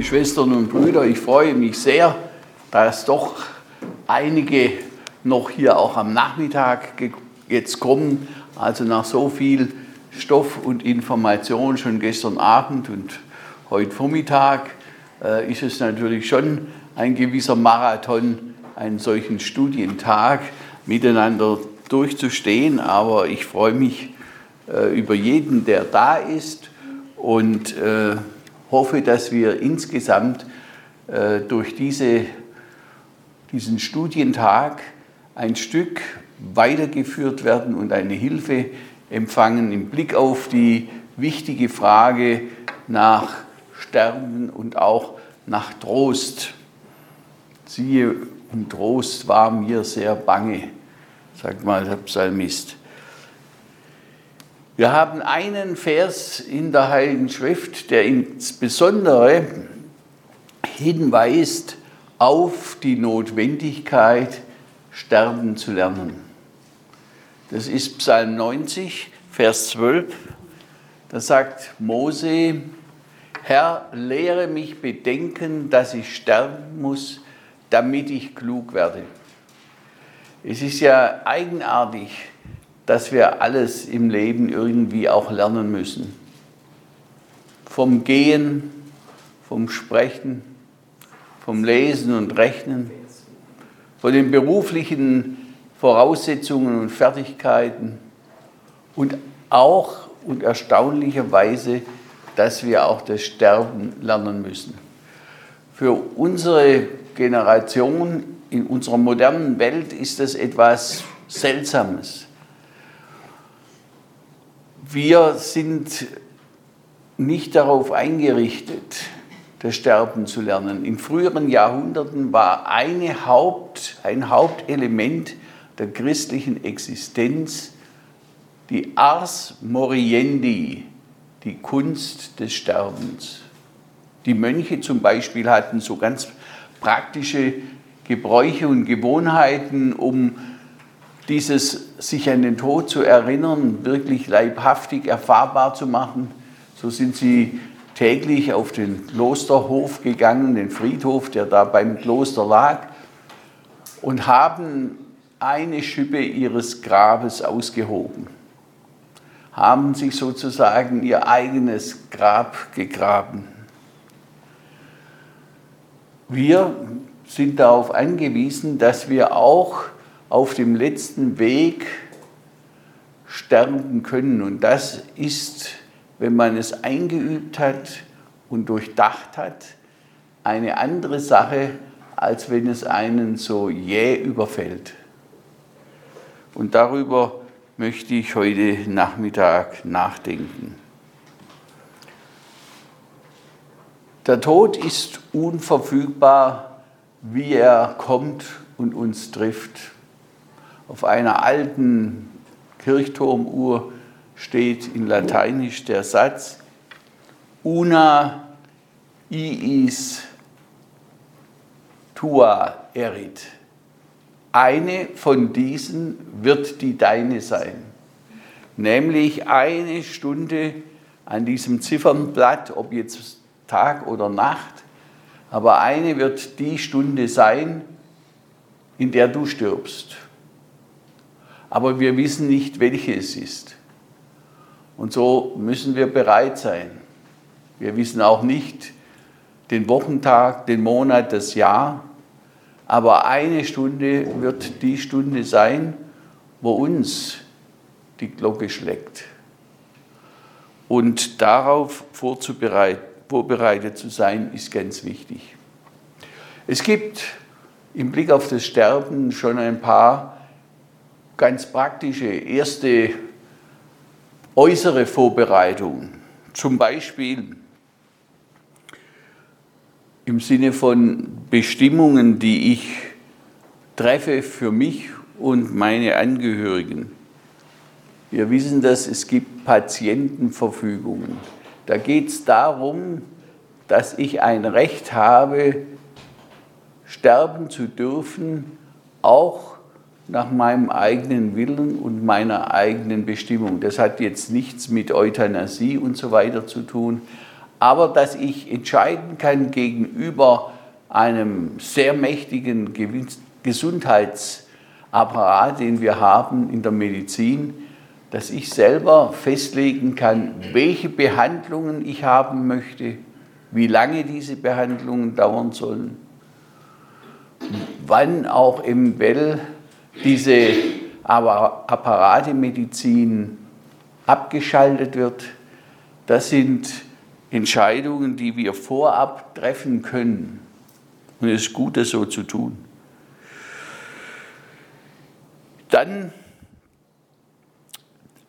liebe Schwestern und Brüder, ich freue mich sehr, dass doch einige noch hier auch am Nachmittag jetzt kommen. Also nach so viel Stoff und Information schon gestern Abend und heute Vormittag äh, ist es natürlich schon ein gewisser Marathon, einen solchen Studientag miteinander durchzustehen. Aber ich freue mich äh, über jeden, der da ist und äh, hoffe, dass wir insgesamt äh, durch diese, diesen Studientag ein Stück weitergeführt werden und eine Hilfe empfangen im Blick auf die wichtige Frage nach Sterben und auch nach Trost. Siehe, um Trost war mir sehr bange, sagt mal der Psalmist. Wir haben einen Vers in der Heiligen Schrift, der insbesondere hinweist auf die Notwendigkeit, sterben zu lernen. Das ist Psalm 90, Vers 12. Da sagt Mose, Herr, lehre mich bedenken, dass ich sterben muss, damit ich klug werde. Es ist ja eigenartig, dass wir alles im Leben irgendwie auch lernen müssen. Vom Gehen, vom Sprechen, vom Lesen und Rechnen, von den beruflichen Voraussetzungen und Fertigkeiten und auch und erstaunlicherweise, dass wir auch das Sterben lernen müssen. Für unsere Generation in unserer modernen Welt ist das etwas Seltsames. Wir sind nicht darauf eingerichtet, das Sterben zu lernen. In früheren Jahrhunderten war eine Haupt, ein Hauptelement der christlichen Existenz die Ars Moriendi, die Kunst des Sterbens. Die Mönche zum Beispiel hatten so ganz praktische Gebräuche und Gewohnheiten, um dieses sich an den Tod zu erinnern, wirklich leibhaftig erfahrbar zu machen. So sind sie täglich auf den Klosterhof gegangen, den Friedhof, der da beim Kloster lag, und haben eine Schippe ihres Grabes ausgehoben, haben sich sozusagen ihr eigenes Grab gegraben. Wir sind darauf angewiesen, dass wir auch auf dem letzten Weg sterben können. Und das ist, wenn man es eingeübt hat und durchdacht hat, eine andere Sache, als wenn es einen so jäh überfällt. Und darüber möchte ich heute Nachmittag nachdenken. Der Tod ist unverfügbar, wie er kommt und uns trifft. Auf einer alten Kirchturmuhr steht in Lateinisch der Satz, Una iis tua erit. Eine von diesen wird die deine sein. Nämlich eine Stunde an diesem Ziffernblatt, ob jetzt Tag oder Nacht, aber eine wird die Stunde sein, in der du stirbst aber wir wissen nicht, welche es ist. Und so müssen wir bereit sein. Wir wissen auch nicht den Wochentag, den Monat, das Jahr, aber eine Stunde wird die Stunde sein, wo uns die Glocke schlägt. Und darauf vorbereitet zu sein, ist ganz wichtig. Es gibt im Blick auf das Sterben schon ein paar ganz praktische erste äußere Vorbereitung. Zum Beispiel im Sinne von Bestimmungen, die ich treffe für mich und meine Angehörigen. Wir wissen, dass es gibt Patientenverfügungen. Da geht es darum, dass ich ein Recht habe, sterben zu dürfen, auch nach meinem eigenen Willen und meiner eigenen Bestimmung. Das hat jetzt nichts mit Euthanasie und so weiter zu tun, aber dass ich entscheiden kann gegenüber einem sehr mächtigen Gesundheitsapparat, den wir haben in der Medizin, dass ich selber festlegen kann, welche Behandlungen ich haben möchte, wie lange diese Behandlungen dauern sollen, wann auch eventuell diese Apparatemedizin abgeschaltet wird. Das sind Entscheidungen, die wir vorab treffen können. Und es ist gut, das so zu tun. Dann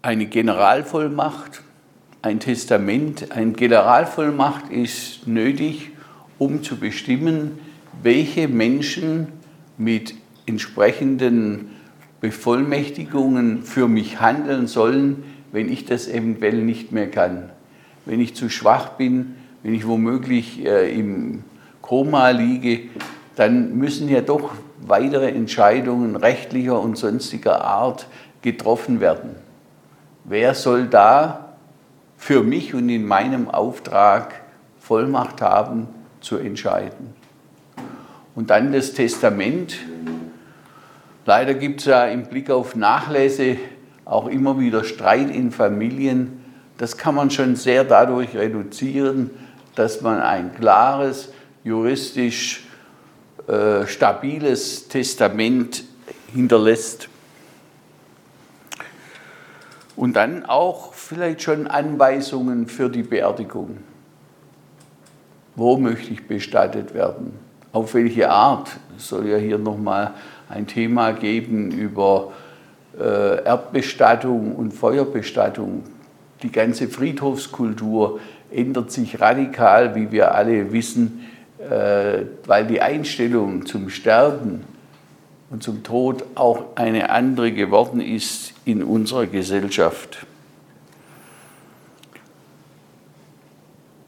eine Generalvollmacht, ein Testament. Eine Generalvollmacht ist nötig, um zu bestimmen, welche Menschen mit entsprechenden Bevollmächtigungen für mich handeln sollen, wenn ich das eventuell nicht mehr kann. Wenn ich zu schwach bin, wenn ich womöglich äh, im Koma liege, dann müssen ja doch weitere Entscheidungen rechtlicher und sonstiger Art getroffen werden. Wer soll da für mich und in meinem Auftrag Vollmacht haben zu entscheiden? Und dann das Testament. Leider gibt es ja im Blick auf Nachlässe auch immer wieder Streit in Familien. Das kann man schon sehr dadurch reduzieren, dass man ein klares, juristisch äh, stabiles Testament hinterlässt. Und dann auch vielleicht schon Anweisungen für die Beerdigung. Wo möchte ich bestattet werden? Auf welche Art? Es soll ja hier nochmal ein Thema geben über äh, Erdbestattung und Feuerbestattung. Die ganze Friedhofskultur ändert sich radikal, wie wir alle wissen, äh, weil die Einstellung zum Sterben und zum Tod auch eine andere geworden ist in unserer Gesellschaft.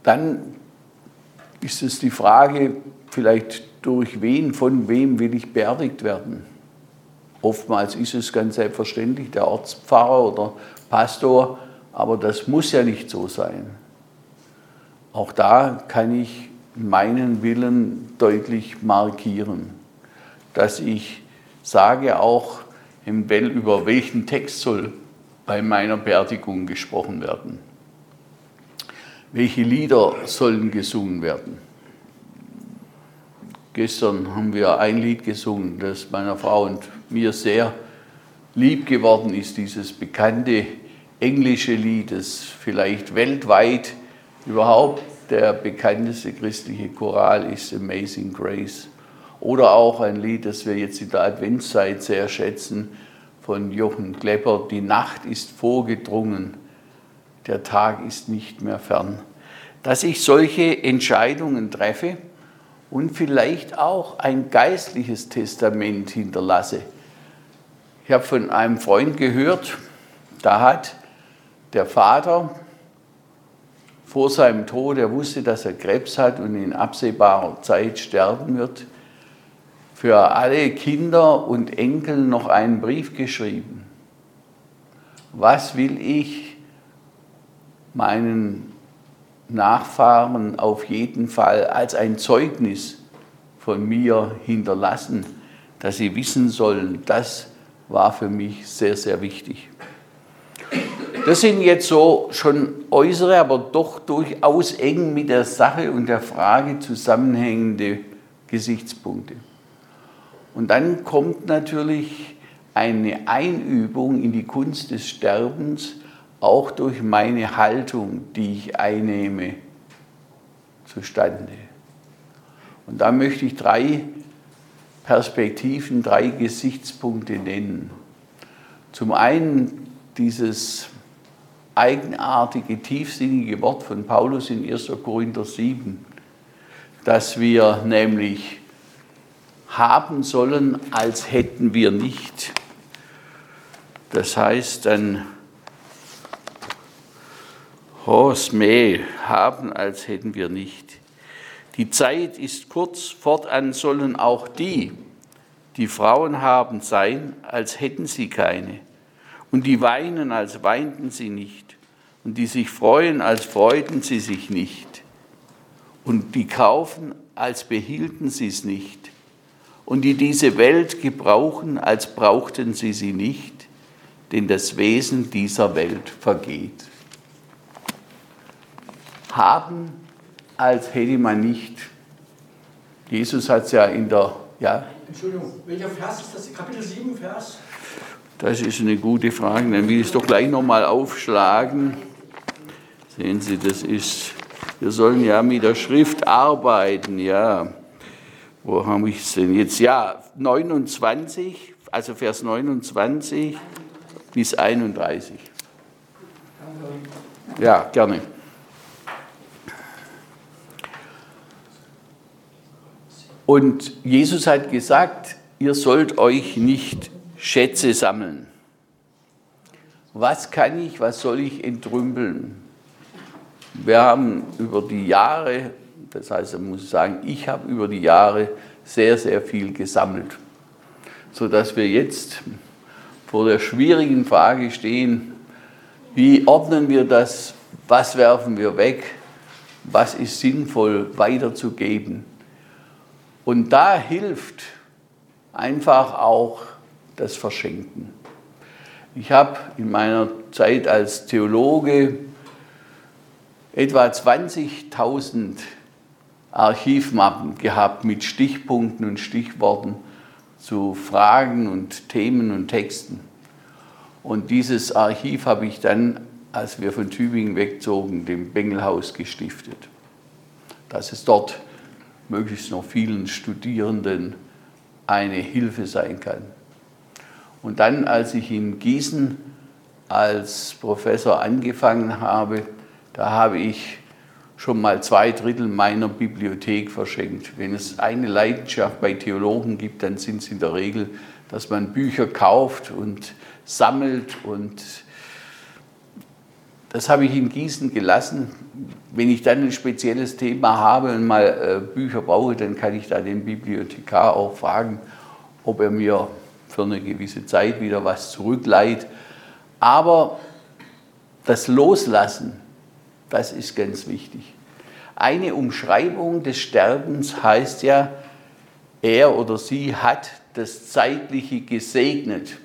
Dann ist es die Frage, vielleicht durch wen, von wem will ich beerdigt werden. Oftmals ist es ganz selbstverständlich der Ortspfarrer oder Pastor, aber das muss ja nicht so sein. Auch da kann ich meinen Willen deutlich markieren, dass ich sage auch über welchen Text soll bei meiner Beerdigung gesprochen werden. Welche Lieder sollen gesungen werden? Gestern haben wir ein Lied gesungen, das meiner Frau und mir sehr lieb geworden ist, dieses bekannte englische Lied, das vielleicht weltweit überhaupt der bekannteste christliche Choral ist Amazing Grace. Oder auch ein Lied, das wir jetzt in der Adventszeit sehr schätzen, von Jochen Klepper, Die Nacht ist vorgedrungen, der Tag ist nicht mehr fern. Dass ich solche Entscheidungen treffe, und vielleicht auch ein geistliches Testament hinterlasse. Ich habe von einem Freund gehört, da hat der Vater vor seinem Tod, er wusste, dass er Krebs hat und in absehbarer Zeit sterben wird, für alle Kinder und Enkel noch einen Brief geschrieben. Was will ich meinen Nachfahren auf jeden Fall als ein Zeugnis von mir hinterlassen, dass sie wissen sollen, das war für mich sehr, sehr wichtig. Das sind jetzt so schon äußere, aber doch durchaus eng mit der Sache und der Frage zusammenhängende Gesichtspunkte. Und dann kommt natürlich eine Einübung in die Kunst des Sterbens, auch durch meine Haltung, die ich einnehme, zustande. Und da möchte ich drei Perspektiven, drei Gesichtspunkte nennen. Zum einen dieses eigenartige, tiefsinnige Wort von Paulus in 1. Korinther 7, dass wir nämlich haben sollen, als hätten wir nicht. Das heißt dann, Hosme haben, als hätten wir nicht. Die Zeit ist kurz, fortan sollen auch die, die Frauen haben, sein, als hätten sie keine. Und die weinen, als weinten sie nicht. Und die sich freuen, als freuten sie sich nicht. und die kaufen, als behielten sie es nicht, und die diese Welt gebrauchen, als brauchten sie sie nicht, denn das Wesen dieser Welt vergeht. Haben, als hätte man nicht. Jesus hat es ja in der. Ja? Entschuldigung, welcher Vers ist das? Kapitel 7, Vers? Das ist eine gute Frage. Dann will ich es doch gleich nochmal aufschlagen. Sehen Sie, das ist, wir sollen ja mit der Schrift arbeiten, ja. Wo habe ich es denn jetzt? Ja, 29, also Vers 29 bis 31. Ja, gerne. Und Jesus hat gesagt, ihr sollt euch nicht Schätze sammeln. Was kann ich, was soll ich entrümpeln? Wir haben über die Jahre, das heißt, man muss sagen, ich habe über die Jahre sehr, sehr viel gesammelt, sodass wir jetzt vor der schwierigen Frage stehen, wie ordnen wir das, was werfen wir weg, was ist sinnvoll weiterzugeben. Und da hilft einfach auch das Verschenken. Ich habe in meiner Zeit als Theologe etwa 20.000 Archivmappen gehabt mit Stichpunkten und Stichworten zu Fragen und Themen und Texten. Und dieses Archiv habe ich dann, als wir von Tübingen wegzogen, dem Bengelhaus gestiftet. Dass es dort möglichst noch vielen Studierenden eine Hilfe sein kann. Und dann, als ich in Gießen als Professor angefangen habe, da habe ich schon mal zwei Drittel meiner Bibliothek verschenkt. Wenn es eine Leidenschaft bei Theologen gibt, dann sind es in der Regel, dass man Bücher kauft und sammelt und das habe ich in Gießen gelassen. Wenn ich dann ein spezielles Thema habe und mal äh, Bücher brauche, dann kann ich da den Bibliothekar auch fragen, ob er mir für eine gewisse Zeit wieder was zurückleiht. Aber das Loslassen, das ist ganz wichtig. Eine Umschreibung des Sterbens heißt ja, er oder sie hat das Zeitliche gesegnet.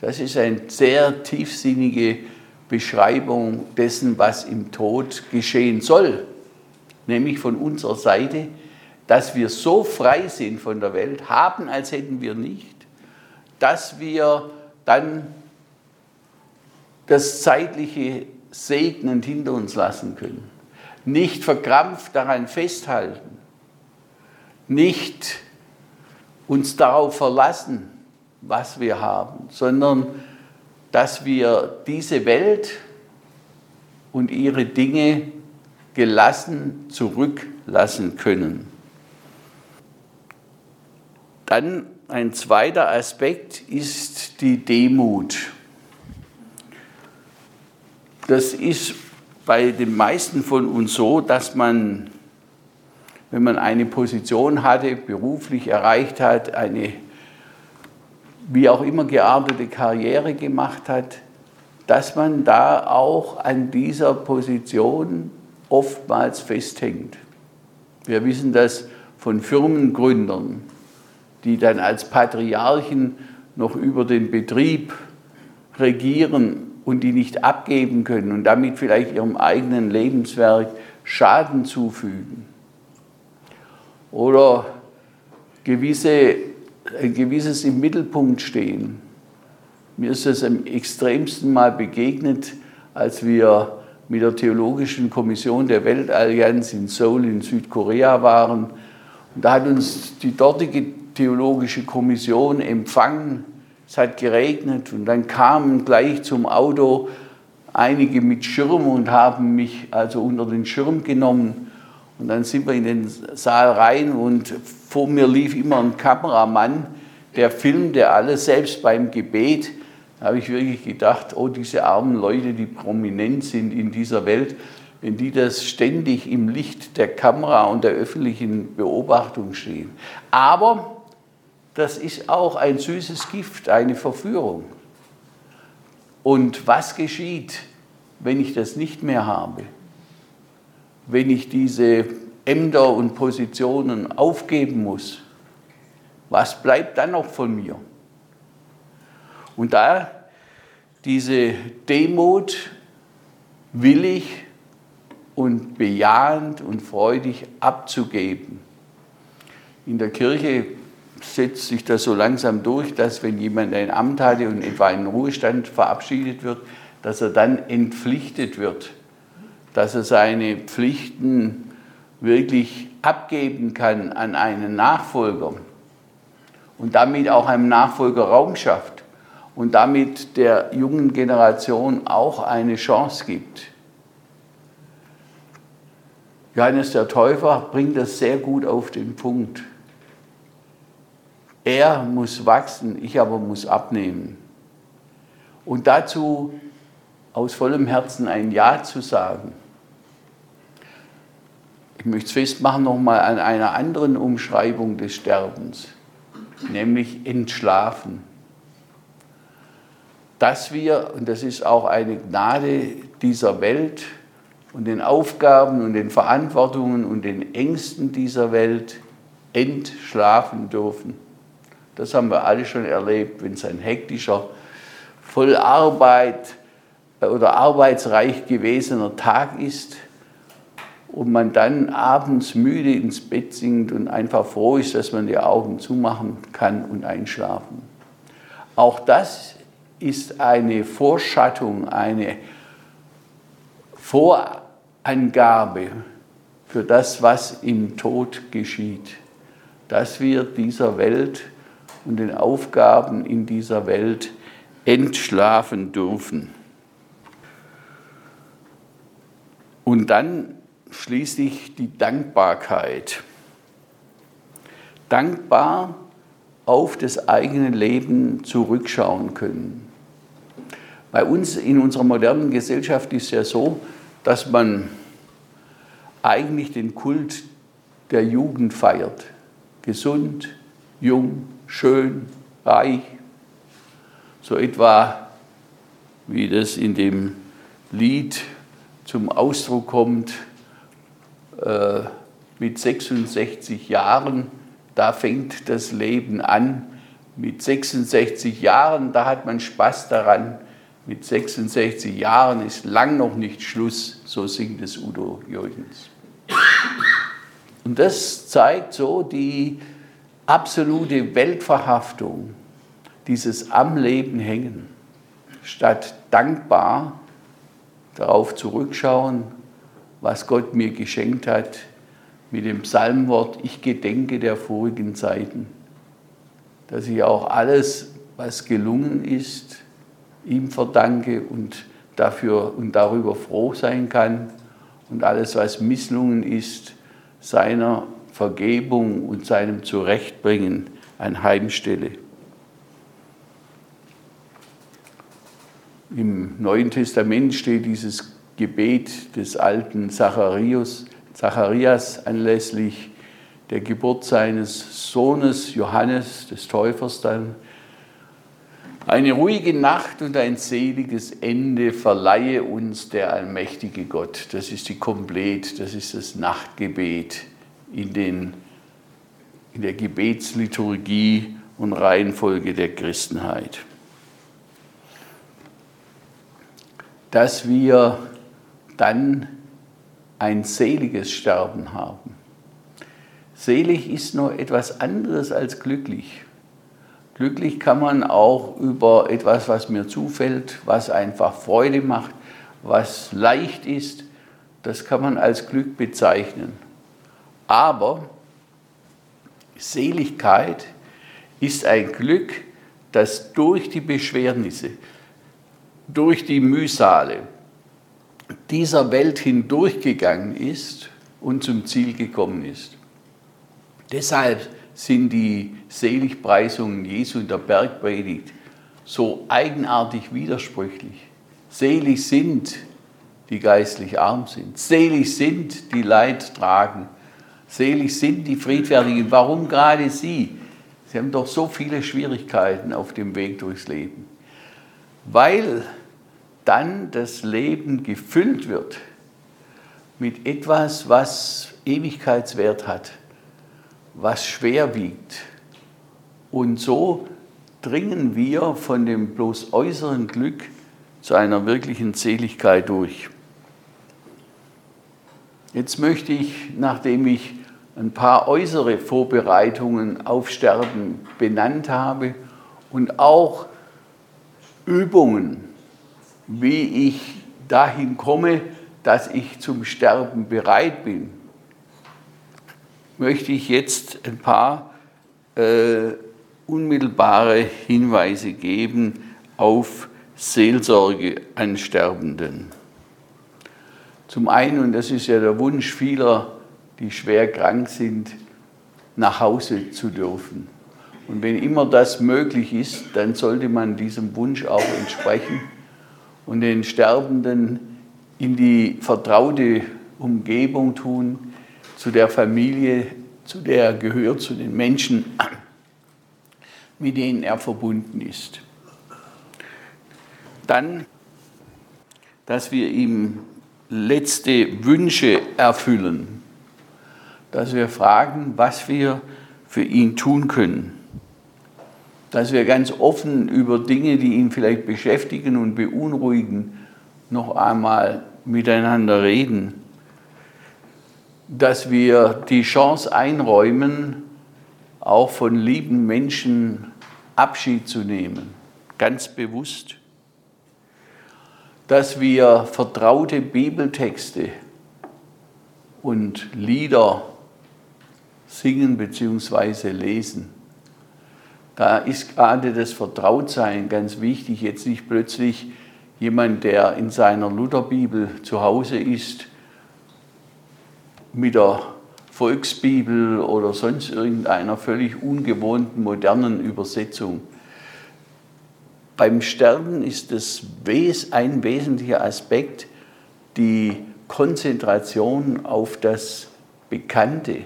Das ist eine sehr tiefsinnige Beschreibung dessen, was im Tod geschehen soll. Nämlich von unserer Seite, dass wir so frei sind von der Welt, haben, als hätten wir nicht, dass wir dann das Zeitliche segnend hinter uns lassen können. Nicht verkrampft daran festhalten. Nicht uns darauf verlassen, was wir haben, sondern dass wir diese Welt und ihre Dinge gelassen zurücklassen können. Dann ein zweiter Aspekt ist die Demut. Das ist bei den meisten von uns so, dass man, wenn man eine Position hatte, beruflich erreicht hat, eine wie auch immer geartete Karriere gemacht hat, dass man da auch an dieser Position oftmals festhängt. Wir wissen das von Firmengründern, die dann als Patriarchen noch über den Betrieb regieren und die nicht abgeben können und damit vielleicht ihrem eigenen Lebenswerk Schaden zufügen. Oder gewisse, ein gewisses im Mittelpunkt stehen. Mir ist das am extremsten mal begegnet, als wir mit der Theologischen Kommission der Weltallianz in Seoul in Südkorea waren. Und da hat uns die dortige Theologische Kommission empfangen. Es hat geregnet und dann kamen gleich zum Auto einige mit Schirm und haben mich also unter den Schirm genommen. Und dann sind wir in den Saal rein und vor mir lief immer ein Kameramann, der filmte alles, selbst beim Gebet. Da habe ich wirklich gedacht, oh, diese armen Leute, die prominent sind in dieser Welt, wenn die das ständig im Licht der Kamera und der öffentlichen Beobachtung stehen. Aber das ist auch ein süßes Gift, eine Verführung. Und was geschieht, wenn ich das nicht mehr habe? Wenn ich diese Ämter und Positionen aufgeben muss, was bleibt dann noch von mir? Und da diese Demut willig und bejahend und freudig abzugeben. In der Kirche setzt sich das so langsam durch, dass wenn jemand ein Amt hatte und etwa in Ruhestand verabschiedet wird, dass er dann entpflichtet wird, dass er seine Pflichten wirklich abgeben kann an einen Nachfolger und damit auch einem Nachfolger Raum schafft und damit der jungen Generation auch eine Chance gibt. Johannes der Täufer bringt das sehr gut auf den Punkt. Er muss wachsen, ich aber muss abnehmen. Und dazu aus vollem Herzen ein Ja zu sagen. Ich möchte es festmachen nochmal an einer anderen Umschreibung des Sterbens, nämlich entschlafen. Dass wir, und das ist auch eine Gnade dieser Welt und den Aufgaben und den Verantwortungen und den Ängsten dieser Welt, entschlafen dürfen. Das haben wir alle schon erlebt, wenn es ein hektischer, voll Arbeit oder arbeitsreich gewesener Tag ist und man dann abends müde ins Bett sinkt und einfach froh ist, dass man die Augen zumachen kann und einschlafen. Auch das ist eine Vorschattung, eine Vorangabe für das, was im Tod geschieht, dass wir dieser Welt und den Aufgaben in dieser Welt entschlafen dürfen. Und dann schließlich die Dankbarkeit. Dankbar auf das eigene Leben zurückschauen können. Bei uns in unserer modernen Gesellschaft ist es ja so, dass man eigentlich den Kult der Jugend feiert. Gesund, jung, schön, reich. So etwa wie das in dem Lied zum Ausdruck kommt, äh, mit 66 Jahren, da fängt das Leben an. Mit 66 Jahren, da hat man Spaß daran. Mit 66 Jahren ist lang noch nicht Schluss, so singt es Udo Jürgens. Und das zeigt so die absolute Weltverhaftung, dieses am Leben hängen, statt dankbar darauf zurückschauen, was Gott mir geschenkt hat, mit dem Psalmwort, ich gedenke der vorigen Zeiten, dass ich auch alles, was gelungen ist, ihm verdanke und dafür und darüber froh sein kann und alles, was misslungen ist, seiner Vergebung und seinem Zurechtbringen anheimstelle. Im Neuen Testament steht dieses Gebet des alten Zacharias, Zacharias anlässlich der Geburt seines Sohnes Johannes des Täufers dann. Eine ruhige Nacht und ein seliges Ende verleihe uns der allmächtige Gott. Das ist die Komplett, das ist das Nachtgebet in, den, in der Gebetsliturgie und Reihenfolge der Christenheit. Dass wir dann ein seliges Sterben haben. Selig ist noch etwas anderes als glücklich. Glücklich kann man auch über etwas, was mir zufällt, was einfach Freude macht, was leicht ist, das kann man als Glück bezeichnen. Aber Seligkeit ist ein Glück, das durch die Beschwernisse, durch die Mühsale dieser Welt hindurchgegangen ist und zum Ziel gekommen ist. Deshalb sind die Seligpreisungen Jesu in der Bergpredigt so eigenartig widersprüchlich. Selig sind, die geistlich arm sind. Selig sind, die Leid tragen. Selig sind die Friedfertigen. Warum gerade sie? Sie haben doch so viele Schwierigkeiten auf dem Weg durchs Leben. Weil dann das Leben gefüllt wird mit etwas, was Ewigkeitswert hat, was schwer wiegt. Und so dringen wir von dem bloß äußeren Glück zu einer wirklichen Seligkeit durch. Jetzt möchte ich, nachdem ich ein paar äußere Vorbereitungen auf Sterben benannt habe und auch Übungen, wie ich dahin komme, dass ich zum Sterben bereit bin, möchte ich jetzt ein paar äh, unmittelbare Hinweise geben auf Seelsorge an Sterbenden. Zum einen, und das ist ja der Wunsch vieler, die schwer krank sind, nach Hause zu dürfen. Und wenn immer das möglich ist, dann sollte man diesem Wunsch auch entsprechen und den Sterbenden in die vertraute Umgebung tun, zu der Familie, zu der er gehört, zu den Menschen, mit denen er verbunden ist. Dann, dass wir ihm letzte Wünsche erfüllen, dass wir fragen, was wir für ihn tun können, dass wir ganz offen über Dinge, die ihn vielleicht beschäftigen und beunruhigen, noch einmal miteinander reden, dass wir die Chance einräumen, auch von lieben Menschen Abschied zu nehmen, ganz bewusst dass wir vertraute Bibeltexte und Lieder singen bzw. lesen. Da ist gerade das Vertrautsein ganz wichtig. Jetzt nicht plötzlich jemand, der in seiner Lutherbibel zu Hause ist, mit der Volksbibel oder sonst irgendeiner völlig ungewohnten modernen Übersetzung beim Sterben ist es ein wesentlicher Aspekt die Konzentration auf das Bekannte,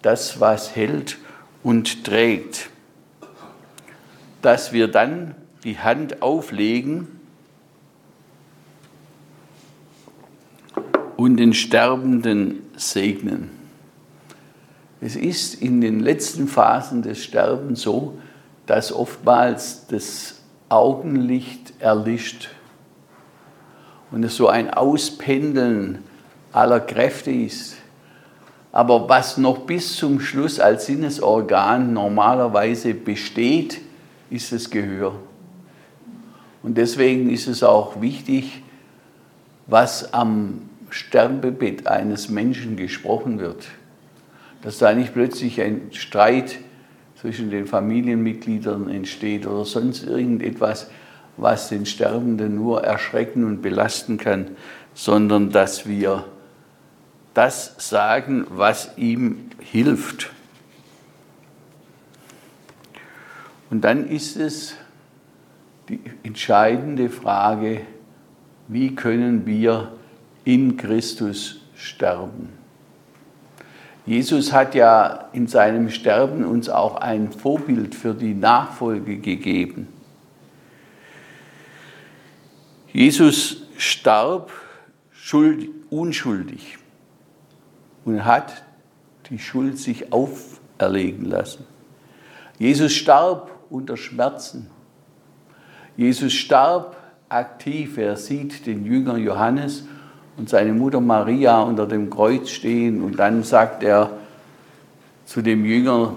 das, was hält und trägt. Dass wir dann die Hand auflegen und den Sterbenden segnen. Es ist in den letzten Phasen des Sterbens so, dass oftmals das Augenlicht erlischt und es so ein Auspendeln aller Kräfte ist. Aber was noch bis zum Schluss als Sinnesorgan normalerweise besteht, ist das Gehör. Und deswegen ist es auch wichtig, was am Sterbebett eines Menschen gesprochen wird. Dass da nicht plötzlich ein Streit zwischen den Familienmitgliedern entsteht oder sonst irgendetwas, was den Sterbenden nur erschrecken und belasten kann, sondern dass wir das sagen, was ihm hilft. Und dann ist es die entscheidende Frage, wie können wir in Christus sterben? Jesus hat ja in seinem Sterben uns auch ein Vorbild für die Nachfolge gegeben. Jesus starb schuld, unschuldig und hat die Schuld sich auferlegen lassen. Jesus starb unter Schmerzen. Jesus starb aktiv. Er sieht den Jünger Johannes und seine Mutter Maria unter dem Kreuz stehen und dann sagt er zu dem Jünger,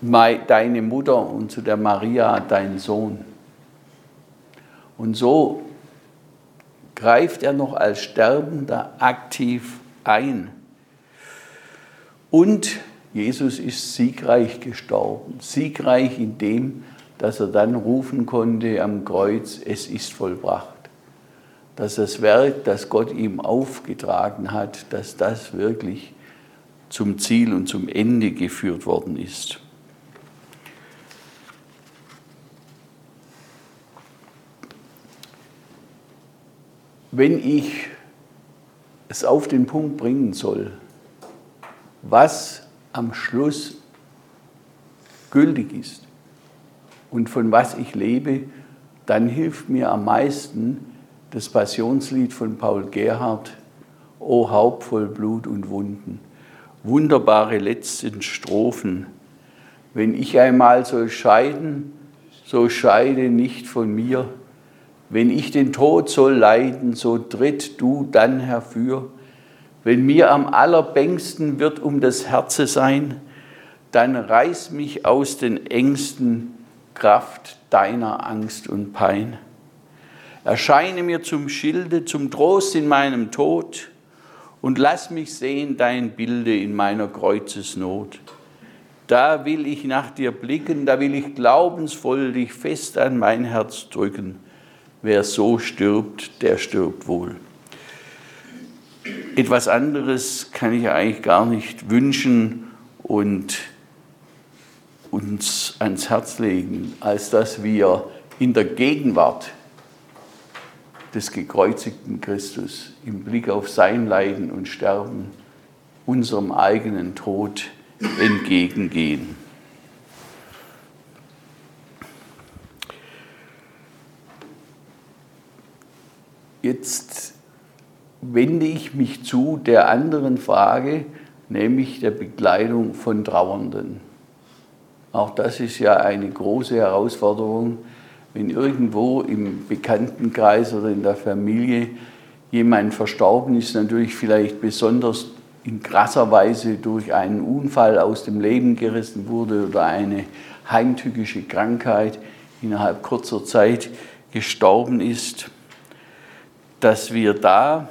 deine Mutter und zu der Maria, dein Sohn. Und so greift er noch als Sterbender aktiv ein. Und Jesus ist siegreich gestorben, siegreich in dem, dass er dann rufen konnte am Kreuz, es ist vollbracht dass das Werk, das Gott ihm aufgetragen hat, dass das wirklich zum Ziel und zum Ende geführt worden ist. Wenn ich es auf den Punkt bringen soll, was am Schluss gültig ist und von was ich lebe, dann hilft mir am meisten, das Passionslied von Paul Gerhardt, o Haupt voll Blut und Wunden. Wunderbare letzten Strophen. Wenn ich einmal soll scheiden, so scheide nicht von mir. Wenn ich den Tod soll leiden, so tritt du dann herfür. Wenn mir am allerbängsten wird um das Herze sein, dann reiß mich aus den Ängsten, Kraft deiner Angst und Pein. Erscheine mir zum Schilde, zum Trost in meinem Tod und lass mich sehen dein Bilde in meiner Kreuzesnot. Da will ich nach dir blicken, da will ich glaubensvoll dich fest an mein Herz drücken. Wer so stirbt, der stirbt wohl. Etwas anderes kann ich eigentlich gar nicht wünschen und uns ans Herz legen, als dass wir in der Gegenwart des gekreuzigten Christus im Blick auf sein Leiden und Sterben unserem eigenen Tod entgegengehen. Jetzt wende ich mich zu der anderen Frage, nämlich der Begleitung von Trauernden. Auch das ist ja eine große Herausforderung, wenn irgendwo im Bekanntenkreis oder in der Familie jemand verstorben ist, natürlich vielleicht besonders in krasser Weise durch einen Unfall aus dem Leben gerissen wurde oder eine heimtückische Krankheit innerhalb kurzer Zeit gestorben ist, dass wir da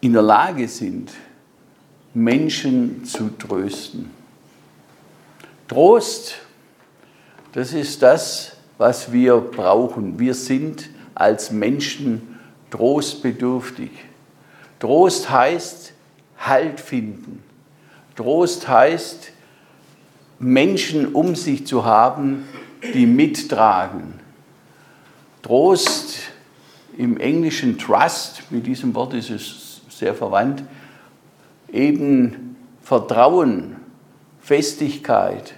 in der Lage sind, Menschen zu trösten. Trost, das ist das, was wir brauchen. Wir sind als Menschen trostbedürftig. Trost heißt Halt finden. Trost heißt Menschen um sich zu haben, die mittragen. Trost im Englischen Trust, mit diesem Wort ist es sehr verwandt, eben Vertrauen, Festigkeit,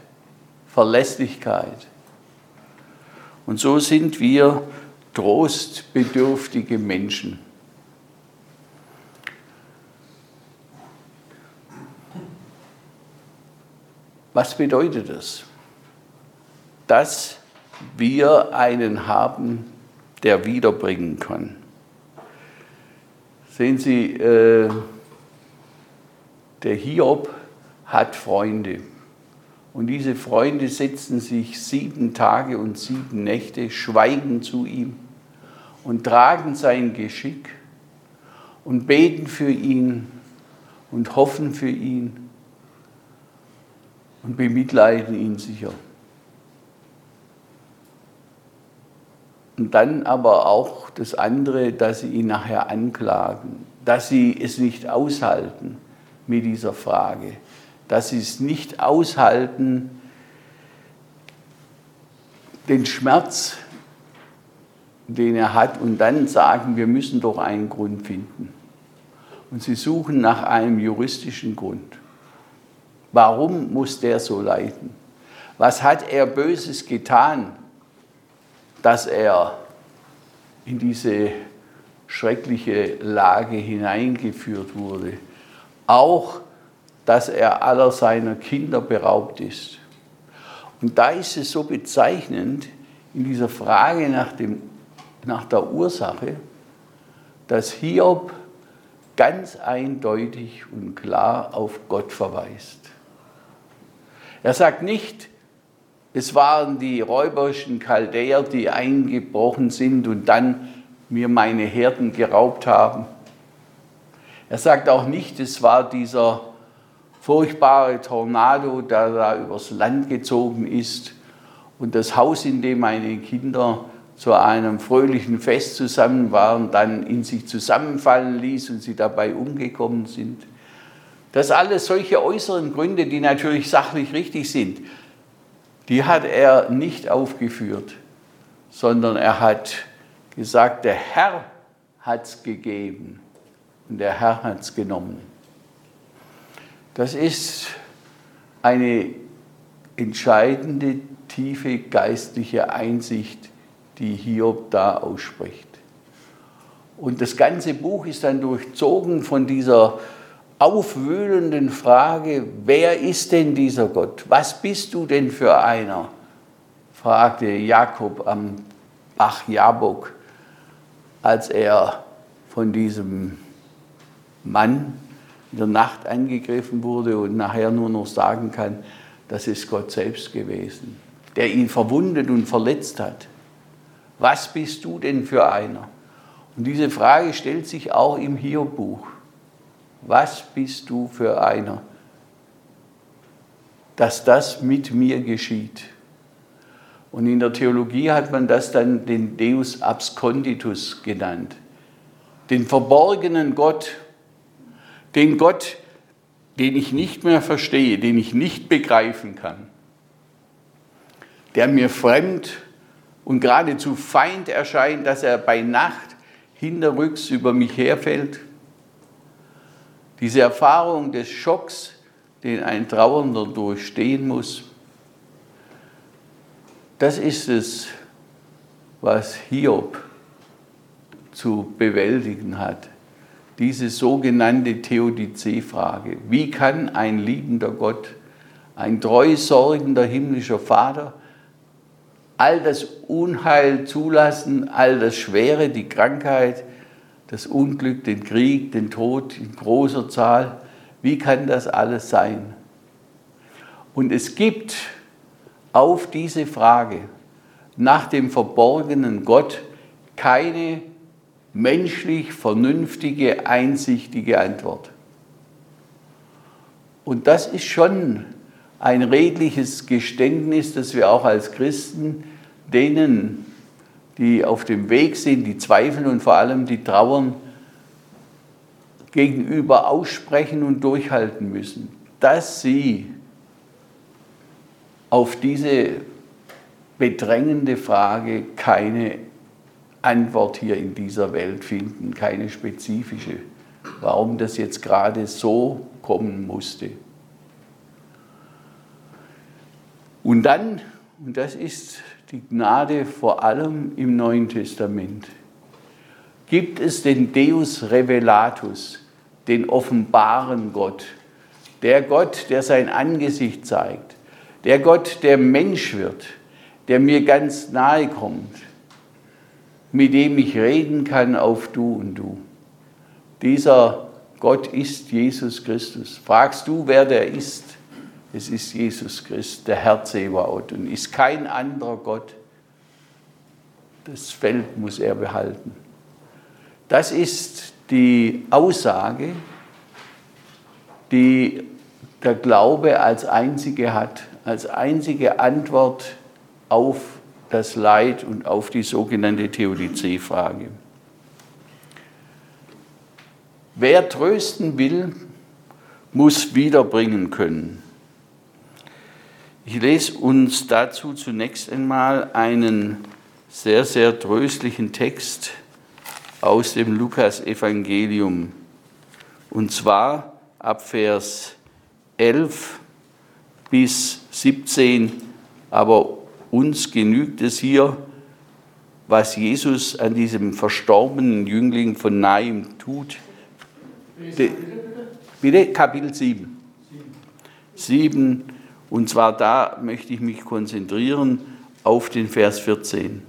Verlässlichkeit. Und so sind wir trostbedürftige Menschen. Was bedeutet das? Dass wir einen haben, der wiederbringen kann. Sehen Sie, äh, der Hiob hat Freunde. Und diese Freunde setzen sich sieben Tage und sieben Nächte, schweigen zu ihm und tragen sein Geschick und beten für ihn und hoffen für ihn und bemitleiden ihn sicher. Und dann aber auch das andere, dass sie ihn nachher anklagen, dass sie es nicht aushalten mit dieser Frage, dass sie es nicht aushalten, den Schmerz, den er hat, und dann sagen, wir müssen doch einen Grund finden. Und sie suchen nach einem juristischen Grund. Warum muss der so leiden? Was hat er Böses getan, dass er in diese schreckliche Lage hineingeführt wurde? Auch, dass er aller seiner Kinder beraubt ist. Und da ist es so bezeichnend in dieser Frage nach, dem, nach der Ursache, dass Hiob ganz eindeutig und klar auf Gott verweist. Er sagt nicht, es waren die räuberischen Chaldäer, die eingebrochen sind und dann mir meine Herden geraubt haben. Er sagt auch nicht, es war dieser furchtbare Tornado, der da übers Land gezogen ist und das Haus, in dem meine Kinder zu einem fröhlichen Fest zusammen waren, dann in sich zusammenfallen ließ und sie dabei umgekommen sind. Das alles solche äußeren Gründe, die natürlich sachlich richtig sind, die hat er nicht aufgeführt, sondern er hat gesagt, der Herr hat es gegeben und der Herr hat es genommen. Das ist eine entscheidende, tiefe geistliche Einsicht, die Hiob da ausspricht. Und das ganze Buch ist dann durchzogen von dieser aufwühlenden Frage, wer ist denn dieser Gott? Was bist du denn für einer? fragte Jakob am Bach Jabok, als er von diesem Mann in der Nacht angegriffen wurde und nachher nur noch sagen kann, das ist Gott selbst gewesen, der ihn verwundet und verletzt hat. Was bist du denn für einer? Und diese Frage stellt sich auch im Hiob-Buch. Was bist du für einer, dass das mit mir geschieht? Und in der Theologie hat man das dann den Deus absconditus genannt. Den verborgenen Gott, den Gott, den ich nicht mehr verstehe, den ich nicht begreifen kann, der mir fremd und geradezu Feind erscheint, dass er bei Nacht hinterrücks über mich herfällt. Diese Erfahrung des Schocks, den ein Trauernder durchstehen muss, das ist es, was Hiob zu bewältigen hat. Diese sogenannte Theodizee-Frage. Wie kann ein liebender Gott, ein treu sorgender himmlischer Vater all das Unheil zulassen, all das Schwere, die Krankheit, das Unglück, den Krieg, den Tod in großer Zahl? Wie kann das alles sein? Und es gibt auf diese Frage nach dem verborgenen Gott keine menschlich vernünftige, einsichtige Antwort. Und das ist schon ein redliches Geständnis, das wir auch als Christen denen, die auf dem Weg sind, die zweifeln und vor allem die trauern, gegenüber aussprechen und durchhalten müssen, dass sie auf diese bedrängende Frage keine Antwort hier in dieser Welt finden, keine spezifische, warum das jetzt gerade so kommen musste. Und dann, und das ist die Gnade vor allem im Neuen Testament, gibt es den Deus Revelatus, den offenbaren Gott, der Gott, der sein Angesicht zeigt, der Gott, der Mensch wird, der mir ganz nahe kommt, mit dem ich reden kann auf du und du. Dieser Gott ist Jesus Christus. Fragst du, wer der ist? Es ist Jesus Christus, der Herr Zebaoth und ist kein anderer Gott. Das Feld muss er behalten. Das ist die Aussage, die der Glaube als einzige hat als einzige Antwort auf das Leid und auf die sogenannte Theodizee-Frage. Wer trösten will, muss wiederbringen können. Ich lese uns dazu zunächst einmal einen sehr, sehr tröstlichen Text aus dem Lukas-Evangelium. Und zwar ab Vers 11 bis 17, aber uns genügt es hier, was Jesus an diesem verstorbenen Jüngling von Naim tut. Bitte? Kapitel 7. 7. Und zwar da möchte ich mich konzentrieren auf den Vers 14.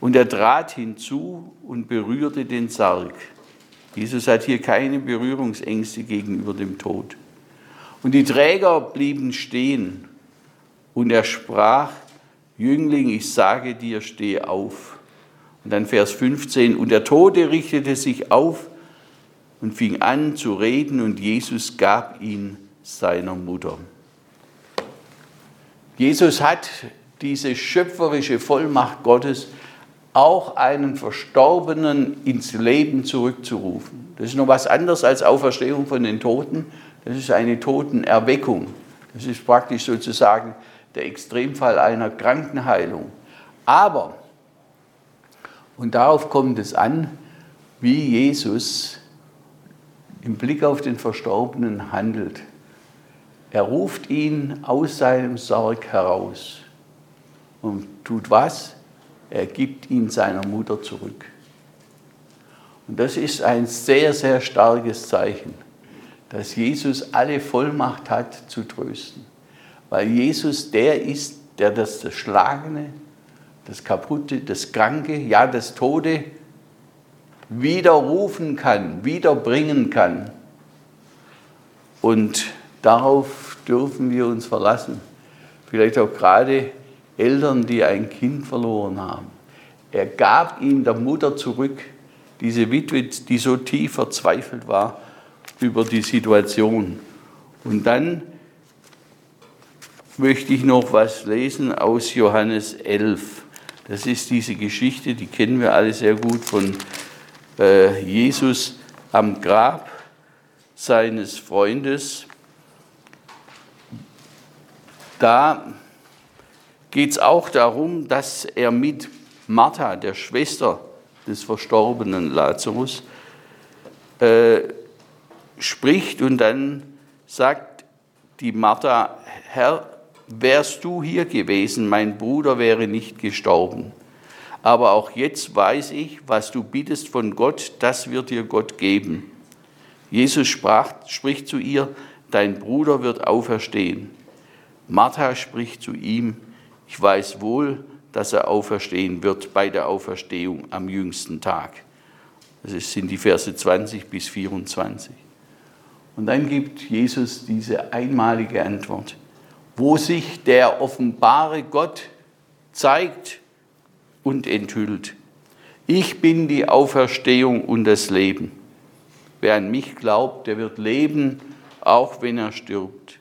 Und er trat hinzu und berührte den Sarg. Jesus hat hier keine Berührungsängste gegenüber dem Tod. Und die Träger blieben stehen. Und er sprach, Jüngling, ich sage dir, steh auf. Und dann Vers 15, und der Tote richtete sich auf und fing an zu reden, und Jesus gab ihn seiner Mutter. Jesus hat diese schöpferische Vollmacht Gottes, auch einen Verstorbenen ins Leben zurückzurufen. Das ist noch was anderes als Auferstehung von den Toten. Das ist eine Totenerweckung. Das ist praktisch sozusagen der Extremfall einer Krankenheilung. Aber, und darauf kommt es an, wie Jesus im Blick auf den Verstorbenen handelt. Er ruft ihn aus seinem Sarg heraus und tut was? Er gibt ihn seiner Mutter zurück. Und das ist ein sehr, sehr starkes Zeichen, dass Jesus alle Vollmacht hat zu trösten. Weil Jesus der ist, der das Zerschlagene, das Kaputte, das Kranke, ja das Tode widerrufen kann, wiederbringen kann. Und darauf dürfen wir uns verlassen. Vielleicht auch gerade Eltern, die ein Kind verloren haben. Er gab ihn der Mutter zurück, diese Witwe, die so tief verzweifelt war über die Situation. Und dann möchte ich noch was lesen aus Johannes 11. Das ist diese Geschichte, die kennen wir alle sehr gut von äh, Jesus am Grab seines Freundes. Da geht es auch darum, dass er mit Martha, der Schwester des verstorbenen Lazarus, äh, spricht und dann sagt die Martha, Herr, wärst du hier gewesen, mein Bruder wäre nicht gestorben. Aber auch jetzt weiß ich, was du bittest von Gott, das wird dir Gott geben. Jesus sprach, spricht zu ihr, dein Bruder wird auferstehen. Martha spricht zu ihm, ich weiß wohl, dass er auferstehen wird bei der Auferstehung am jüngsten Tag. Das sind die Verse 20 bis 24. Und dann gibt Jesus diese einmalige Antwort, wo sich der offenbare Gott zeigt und enthüllt. Ich bin die Auferstehung und das Leben. Wer an mich glaubt, der wird leben, auch wenn er stirbt.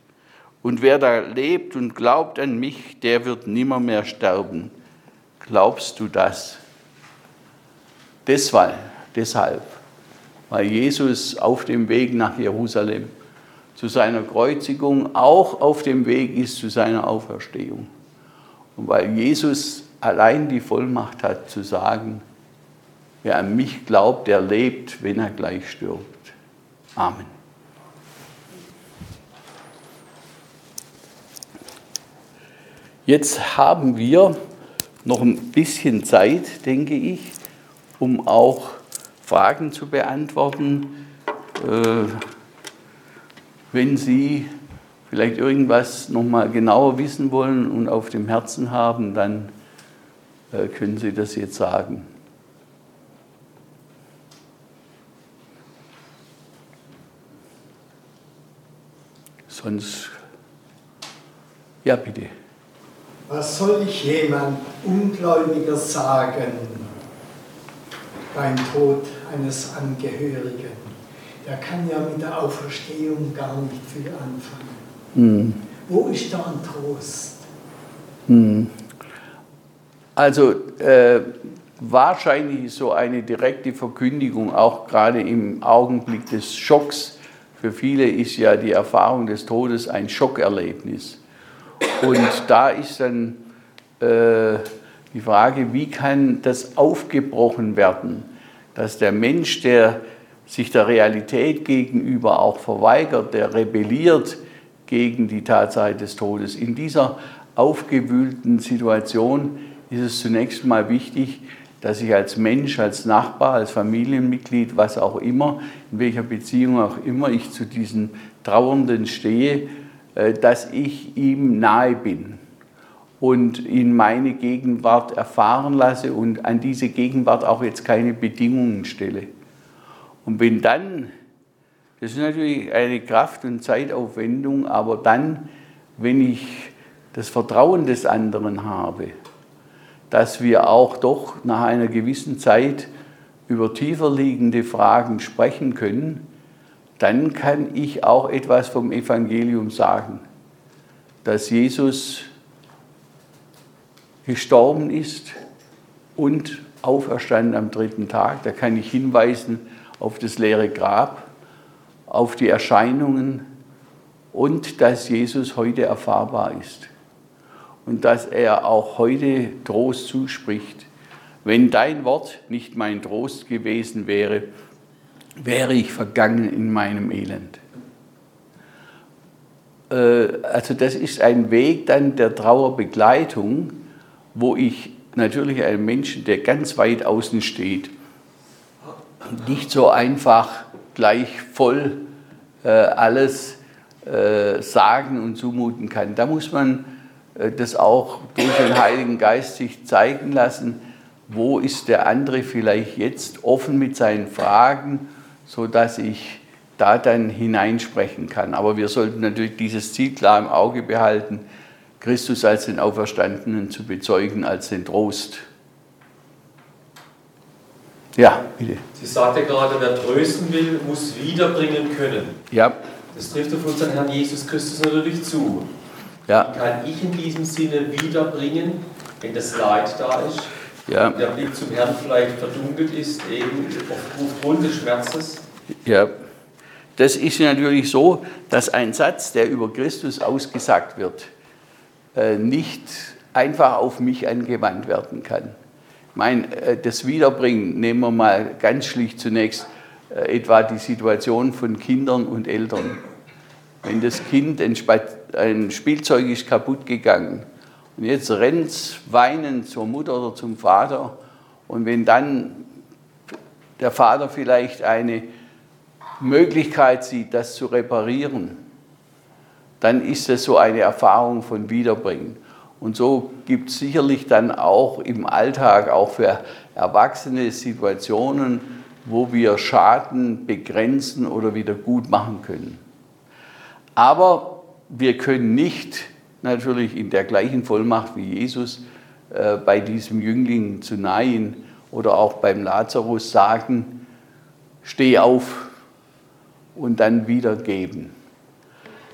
Und wer da lebt und glaubt an mich, der wird nimmermehr sterben. Glaubst du das? Deshalb, deshalb, weil Jesus auf dem Weg nach Jerusalem zu seiner Kreuzigung auch auf dem Weg ist zu seiner Auferstehung. Und weil Jesus allein die Vollmacht hat zu sagen, wer an mich glaubt, der lebt, wenn er gleich stirbt. Amen. Jetzt haben wir noch ein bisschen Zeit, denke ich, um auch Fragen zu beantworten. Äh, wenn Sie vielleicht irgendwas noch mal genauer wissen wollen und auf dem Herzen haben, dann äh, können Sie das jetzt sagen. Sonst, ja bitte. Was soll ich jemand Ungläubiger sagen beim Tod eines Angehörigen? Der kann ja mit der Auferstehung gar nicht viel anfangen. Mhm. Wo ist da ein Trost? Mhm. Also äh, wahrscheinlich ist so eine direkte Verkündigung, auch gerade im Augenblick des Schocks, für viele ist ja die Erfahrung des Todes ein Schockerlebnis. Und da ist dann äh, die Frage, wie kann das aufgebrochen werden, dass der Mensch, der sich der Realität gegenüber auch verweigert, der rebelliert gegen die Tatsache des Todes, in dieser aufgewühlten Situation ist es zunächst mal wichtig, dass ich als Mensch, als Nachbar, als Familienmitglied, was auch immer, in welcher Beziehung auch immer ich zu diesen Trauernden stehe, dass ich ihm nahe bin und ihn meine Gegenwart erfahren lasse und an diese Gegenwart auch jetzt keine Bedingungen stelle. Und wenn dann, das ist natürlich eine Kraft- und Zeitaufwendung, aber dann, wenn ich das Vertrauen des anderen habe, dass wir auch doch nach einer gewissen Zeit über tiefer liegende Fragen sprechen können, dann kann ich auch etwas vom Evangelium sagen, dass Jesus gestorben ist und auferstanden am dritten Tag. Da kann ich hinweisen auf das leere Grab, auf die Erscheinungen und dass Jesus heute erfahrbar ist und dass er auch heute Trost zuspricht. Wenn dein Wort nicht mein Trost gewesen wäre, wäre ich vergangen in meinem Elend. Äh, also das ist ein Weg dann der Trauerbegleitung, wo ich natürlich einem Menschen, der ganz weit außen steht, nicht so einfach gleich voll äh, alles äh, sagen und zumuten kann. Da muss man das auch durch den Heiligen Geist sich zeigen lassen, wo ist der andere vielleicht jetzt offen mit seinen Fragen, sodass ich da dann hineinsprechen kann. Aber wir sollten natürlich dieses Ziel klar im Auge behalten, Christus als den Auferstandenen zu bezeugen, als den Trost. Ja, bitte. Sie sagte gerade, wer trösten will, muss wiederbringen können. Ja. Das trifft auf unseren Herrn Jesus Christus natürlich zu. Ja. Wie kann ich in diesem Sinne wiederbringen, wenn das Leid da ist? Ja. Der Blick zum Herrn vielleicht verdunkelt ist, eben aufgrund des Schmerzes? Ja. Das ist natürlich so, dass ein Satz, der über Christus ausgesagt wird, äh, nicht einfach auf mich angewandt werden kann. Ich meine, äh, das Wiederbringen, nehmen wir mal ganz schlicht zunächst äh, etwa die Situation von Kindern und Eltern. Wenn das Kind, ein Spielzeug ist kaputt gegangen und jetzt rennt es weinend zur Mutter oder zum Vater und wenn dann der Vater vielleicht eine Möglichkeit sieht, das zu reparieren, dann ist es so eine Erfahrung von Wiederbringen. Und so gibt es sicherlich dann auch im Alltag, auch für Erwachsene, Situationen, wo wir Schaden begrenzen oder wieder gut machen können. Aber wir können nicht natürlich in der gleichen Vollmacht wie Jesus äh, bei diesem Jüngling zu Nain oder auch beim Lazarus sagen, steh auf, und dann wiedergeben.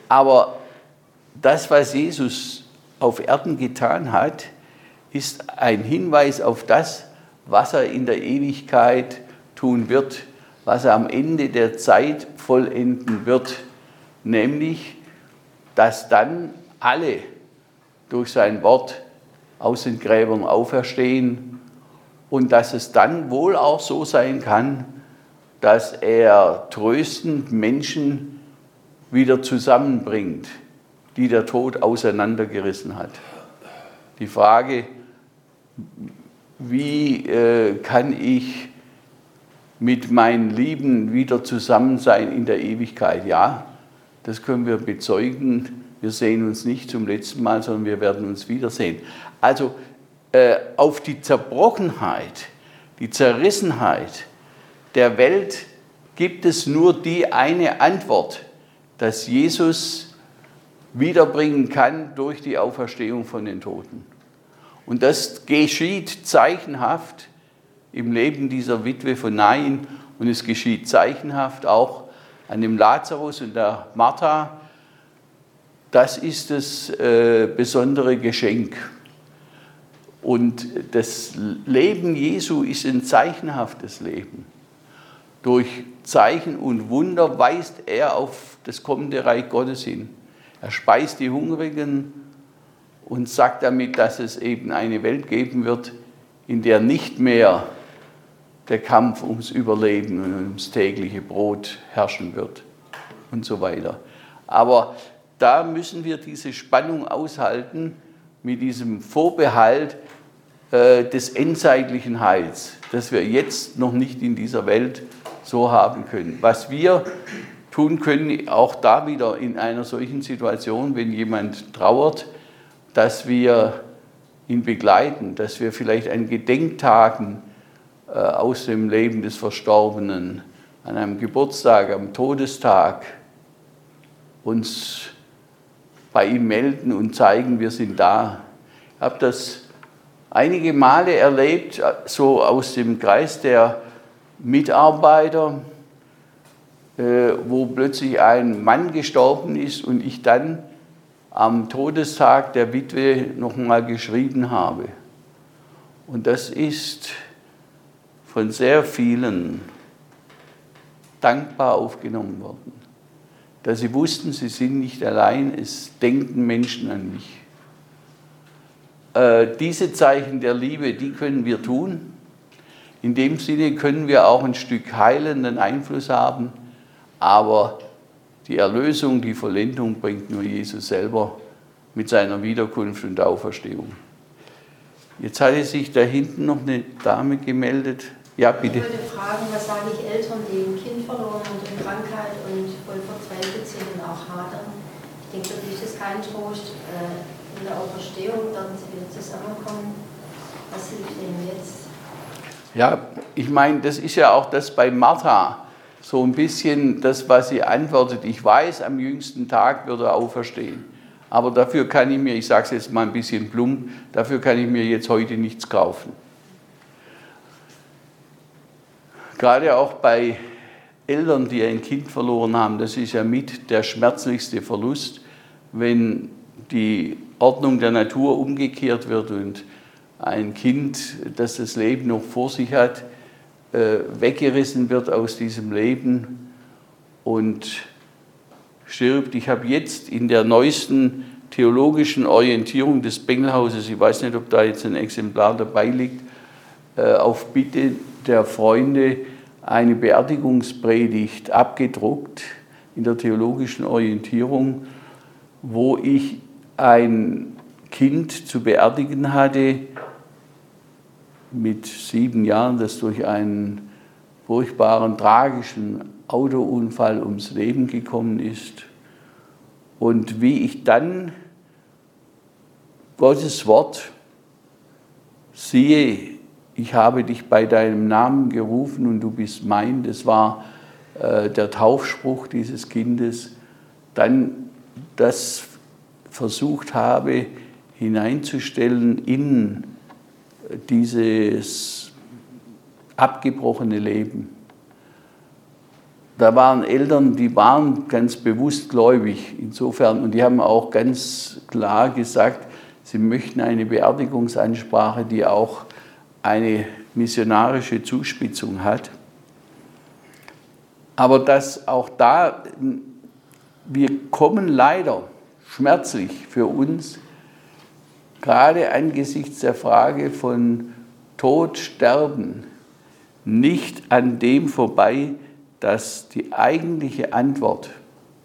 Aber das, was Jesus auf Erden getan hat, ist ein Hinweis auf das, was er in der Ewigkeit tun wird, was er am Ende der Zeit vollenden wird, nämlich, dass dann alle durch sein Wort aus den Gräbern auferstehen und dass es dann wohl auch so sein kann, dass er tröstend Menschen wieder zusammenbringt, die der Tod auseinandergerissen hat. Die Frage, wie äh, kann ich mit meinen Lieben wieder zusammen sein in der Ewigkeit? Ja, das können wir bezeugen. Wir sehen uns nicht zum letzten Mal, sondern wir werden uns wiedersehen. Also äh, auf die Zerbrochenheit, die Zerrissenheit, der Welt gibt es nur die eine Antwort, dass Jesus wiederbringen kann durch die Auferstehung von den Toten. Und das geschieht zeichenhaft im Leben dieser Witwe von Nain und es geschieht zeichenhaft auch an dem Lazarus und der Martha. Das ist das äh, besondere Geschenk. Und das Leben Jesu ist ein zeichenhaftes Leben. Durch Zeichen und Wunder weist er auf das kommende Reich Gottes hin. Er speist die Hungrigen und sagt damit, dass es eben eine Welt geben wird, in der nicht mehr der Kampf ums Überleben und ums tägliche Brot herrschen wird und so weiter. Aber da müssen wir diese Spannung aushalten mit diesem Vorbehalt äh, des endzeitlichen Heils, das wir jetzt noch nicht in dieser Welt so haben können. Was wir tun können, auch da wieder in einer solchen Situation, wenn jemand trauert, dass wir ihn begleiten, dass wir vielleicht an Gedenktagen äh, aus dem Leben des Verstorbenen, an einem Geburtstag, am Todestag uns bei ihm melden und zeigen, wir sind da. Ich habe das einige Male erlebt, so aus dem Kreis der Mitarbeiter, äh, wo plötzlich ein Mann gestorben ist und ich dann am Todestag der Witwe nochmal geschrieben habe. Und das ist von sehr vielen dankbar aufgenommen worden, dass sie wussten, sie sind nicht allein, es denken Menschen an mich. Äh, diese Zeichen der Liebe, die können wir tun. In dem Sinne können wir auch ein Stück heilenden Einfluss haben, aber die Erlösung, die Vollendung bringt nur Jesus selber mit seiner Wiederkunft und Auferstehung. Jetzt hatte sich da hinten noch eine Dame gemeldet. Ja, bitte. Ich wollte fragen, was sagen ich Eltern, die ein Kind verloren haben in Krankheit und voll verzweifelt sind und auch hadern? Ich denke, für die ist kein Trost. Äh, in der Auferstehung werden sie wieder zusammenkommen. Was hilft ihnen jetzt? Ja, ich meine, das ist ja auch das bei Martha. So ein bisschen das, was sie antwortet. Ich weiß, am jüngsten Tag wird er auferstehen. Aber dafür kann ich mir, ich sage es jetzt mal ein bisschen plump, dafür kann ich mir jetzt heute nichts kaufen. Gerade auch bei Eltern, die ein Kind verloren haben, das ist ja mit der schmerzlichste Verlust, wenn die Ordnung der Natur umgekehrt wird und ein Kind, das das Leben noch vor sich hat, äh, weggerissen wird aus diesem Leben und stirbt. Ich habe jetzt in der neuesten theologischen Orientierung des Bengelhauses, ich weiß nicht, ob da jetzt ein Exemplar dabei liegt, äh, auf Bitte der Freunde eine Beerdigungspredigt abgedruckt in der theologischen Orientierung, wo ich ein Kind zu beerdigen hatte mit sieben Jahren, das durch einen furchtbaren, tragischen Autounfall ums Leben gekommen ist. Und wie ich dann Gottes Wort siehe, ich habe dich bei deinem Namen gerufen und du bist mein, das war äh, der Taufspruch dieses Kindes, dann das versucht habe hineinzustellen in dieses abgebrochene Leben. Da waren Eltern, die waren ganz bewusst gläubig insofern. Und die haben auch ganz klar gesagt, sie möchten eine Beerdigungsansprache, die auch eine missionarische Zuspitzung hat. Aber dass auch da, wir kommen leider schmerzlich für uns, gerade angesichts der Frage von Tod, Sterben, nicht an dem vorbei, dass die eigentliche Antwort,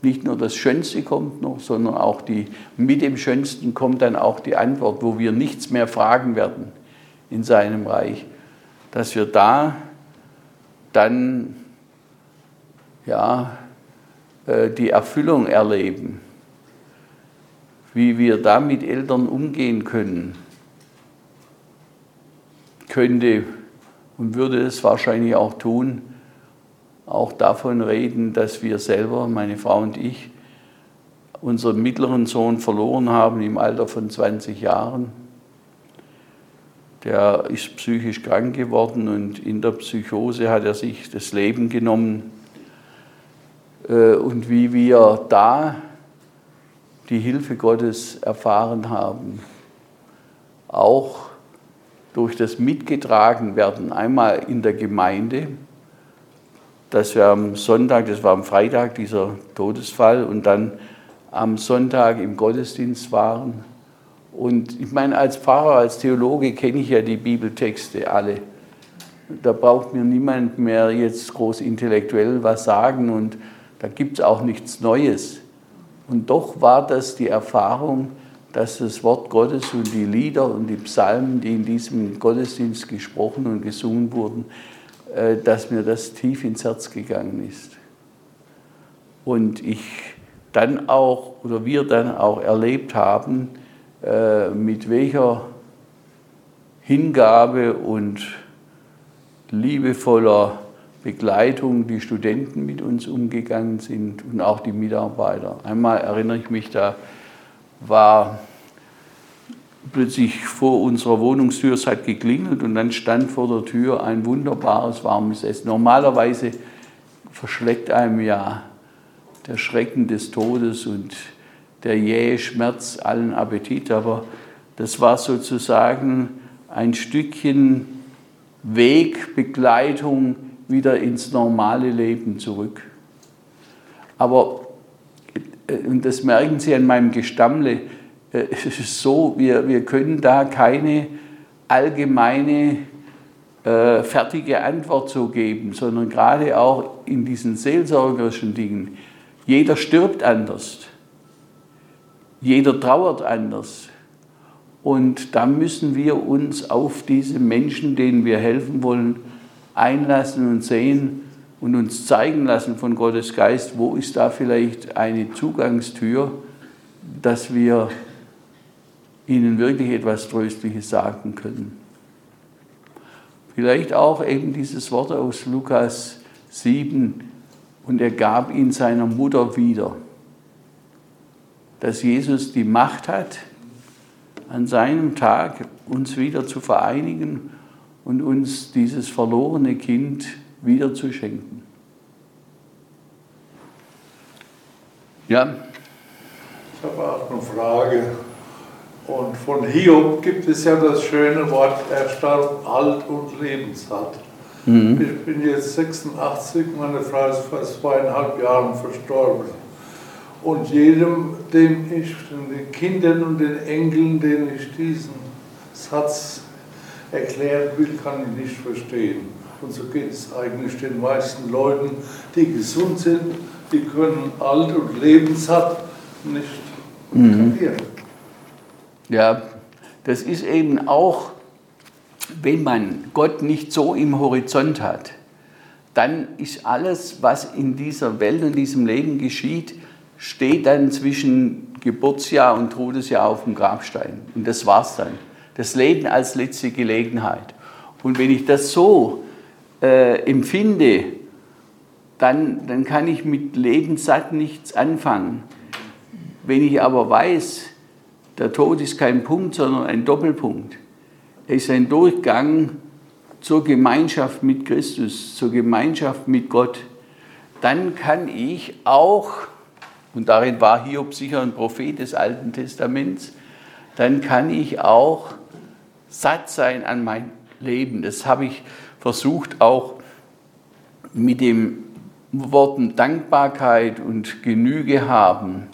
nicht nur das Schönste kommt noch, sondern auch die, mit dem Schönsten kommt dann auch die Antwort, wo wir nichts mehr fragen werden in seinem Reich, dass wir da dann ja, äh, die Erfüllung erleben wie wir da mit Eltern umgehen können, könnte und würde es wahrscheinlich auch tun, auch davon reden, dass wir selber, meine Frau und ich, unseren mittleren Sohn verloren haben im Alter von 20 Jahren. Der ist psychisch krank geworden und in der Psychose hat er sich das Leben genommen. Äh, und wie wir da die Hilfe Gottes erfahren haben, auch durch das Mitgetragenwerden, einmal in der Gemeinde, dass wir am Sonntag, das war am Freitag dieser Todesfall, und dann am Sonntag im Gottesdienst waren. Und ich meine, als Pfarrer, als Theologe kenne ich ja die Bibeltexte alle. Da braucht mir niemand mehr jetzt groß intellektuell was sagen und da gibt es auch nichts Neues. Und doch war das die Erfahrung, dass das Wort Gottes und die Lieder und die Psalmen, die in diesem Gottesdienst gesprochen und gesungen wurden, äh, dass mir das tief ins Herz gegangen ist. Und ich dann auch, oder wir dann auch erlebt haben, mit welcher Hingabe und liebevoller Begleitung die Studenten mit uns umgegangen sind und auch die Mitarbeiter. Einmal erinnere ich mich, da war plötzlich vor unserer Wohnungstür, es hat geklingelt und dann stand vor der Tür ein wunderbares warmes Essen. Normalerweise verschleckt einem ja der Schrecken des Todes und der jähe Schmerz allen Appetit, aber das war sozusagen ein Stückchen Weg, Begleitung, wieder ins normale Leben zurück. Aber, äh, und das merken Sie an meinem Gestammle, äh, es ist so, wir, wir können da keine allgemeine, äh, fertige Antwort so geben, sondern gerade auch in diesen seelsorgerischen Dingen. Jeder stirbt anders. Jeder trauert anders. Und da müssen wir uns auf diese Menschen, denen wir helfen wollen, einlassen und sehen und uns zeigen lassen von Gottes Geist, wo ist da vielleicht eine Zugangstür, dass wir ihnen wirklich etwas Tröstliches sagen können. Vielleicht auch eben dieses Wort aus Lukas 7, und er gab ihn seiner Mutter wieder. Dass Jesus die Macht hat, an seinem Tag uns wieder zu vereinigen und uns dieses verlorene Kind wieder zu schenken. Ja. Ich habe auch eine Frage. Und von Hiob gibt es ja das schöne Wort, er starb alt und lebenssatt. Mhm. Ich bin jetzt 86, meine Frau ist vor zweieinhalb Jahren verstorben. Und jedem, dem ich, den Kindern und den Enkeln, denen ich diesen Satz erklären will, kann ich nicht verstehen. Und so geht es eigentlich den meisten Leuten, die gesund sind, die können alt und lebenssatt nicht mhm. Ja, das ist eben auch, wenn man Gott nicht so im Horizont hat, dann ist alles, was in dieser Welt und diesem Leben geschieht, steht dann zwischen Geburtsjahr und Todesjahr auf dem Grabstein. Und das war's dann. Das Leben als letzte Gelegenheit. Und wenn ich das so äh, empfinde, dann, dann kann ich mit Lebenssatt nichts anfangen. Wenn ich aber weiß, der Tod ist kein Punkt, sondern ein Doppelpunkt. Er ist ein Durchgang zur Gemeinschaft mit Christus, zur Gemeinschaft mit Gott. Dann kann ich auch, und darin war Hiob sicher ein Prophet des Alten Testaments, dann kann ich auch satt sein an mein Leben. Das habe ich versucht auch mit den Worten Dankbarkeit und Genüge haben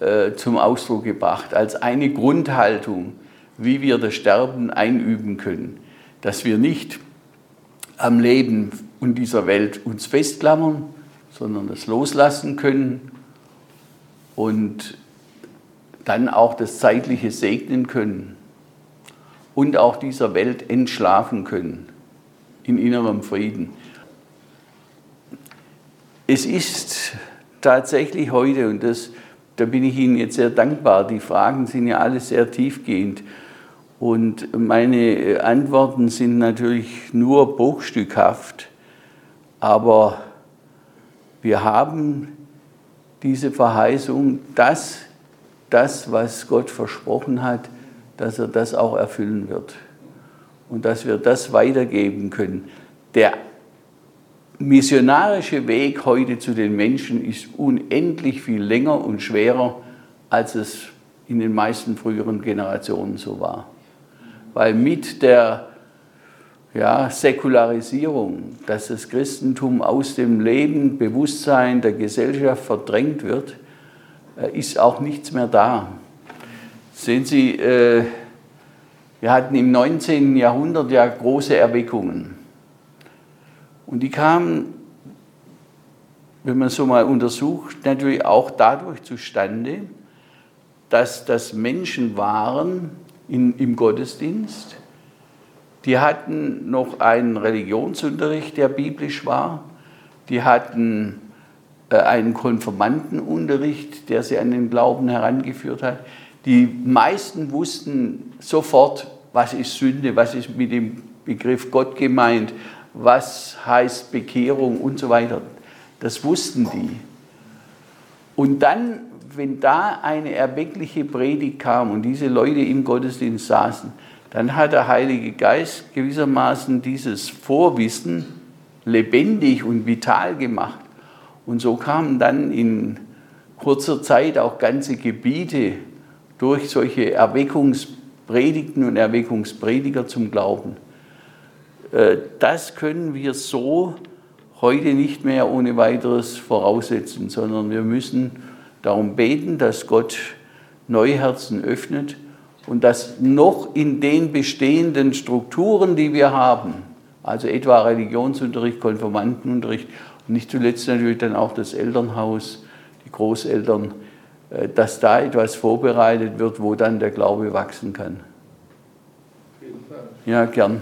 äh, zum Ausdruck gebracht, als eine Grundhaltung, wie wir das Sterben einüben können, dass wir nicht am Leben und dieser Welt uns festklammern, sondern das loslassen können und dann auch das Zeitliche segnen können und auch dieser Welt entschlafen können in innerem Frieden. Es ist tatsächlich heute, und das, da bin ich Ihnen jetzt sehr dankbar, die Fragen sind ja alle sehr tiefgehend. Und meine Antworten sind natürlich nur bruchstückhaft, aber wir haben diese Verheißung, dass das, was Gott versprochen hat, dass er das auch erfüllen wird und dass wir das weitergeben können. Der missionarische Weg heute zu den Menschen ist unendlich viel länger und schwerer, als es in den meisten früheren Generationen so war. Weil mit der ja, Säkularisierung, dass das Christentum aus dem Leben, Bewusstsein der Gesellschaft verdrängt wird, äh, ist auch nichts mehr da. Sehen Sie, äh, wir hatten im 19. Jahrhundert ja große Erweckungen. Und die kamen, wenn man so mal untersucht, natürlich auch dadurch zustande, dass das Menschen waren in, im Gottesdienst, die hatten noch einen Religionsunterricht, der biblisch war, die hatten äh, einen Konformantenunterricht, der sie an den Glauben herangeführt hat, die meisten wussten sofort, was ist Sünde, was ist mit dem Begriff Gott gemeint, was heißt Bekehrung und so weiter. Das wussten die. Und dann, wenn da eine erweckliche Predigt kam und diese Leute im Gottesdienst saßen, dann hat der Heilige Geist gewissermaßen dieses Vorwissen lebendig und vital gemacht. Und so kamen dann in kurzer Zeit auch ganze Gebiete durch solche Erweckungspredigten und Erweckungsprediger zum Glauben. Äh, das können wir so heute nicht mehr ohne weiteres voraussetzen, sondern wir müssen darum beten, dass Gott neue Herzen öffnet und dass noch in den bestehenden Strukturen, die wir haben, also etwa Religionsunterricht, Konformantenunterricht und nicht zuletzt natürlich dann auch das Elternhaus, die Großeltern, äh, dass da etwas vorbereitet wird, wo dann der Glaube wachsen kann. Ja, gern.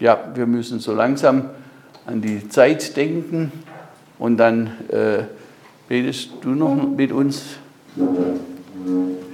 ja, wir müssen so langsam an die Zeit denken und dann äh, betest du noch mit uns. うん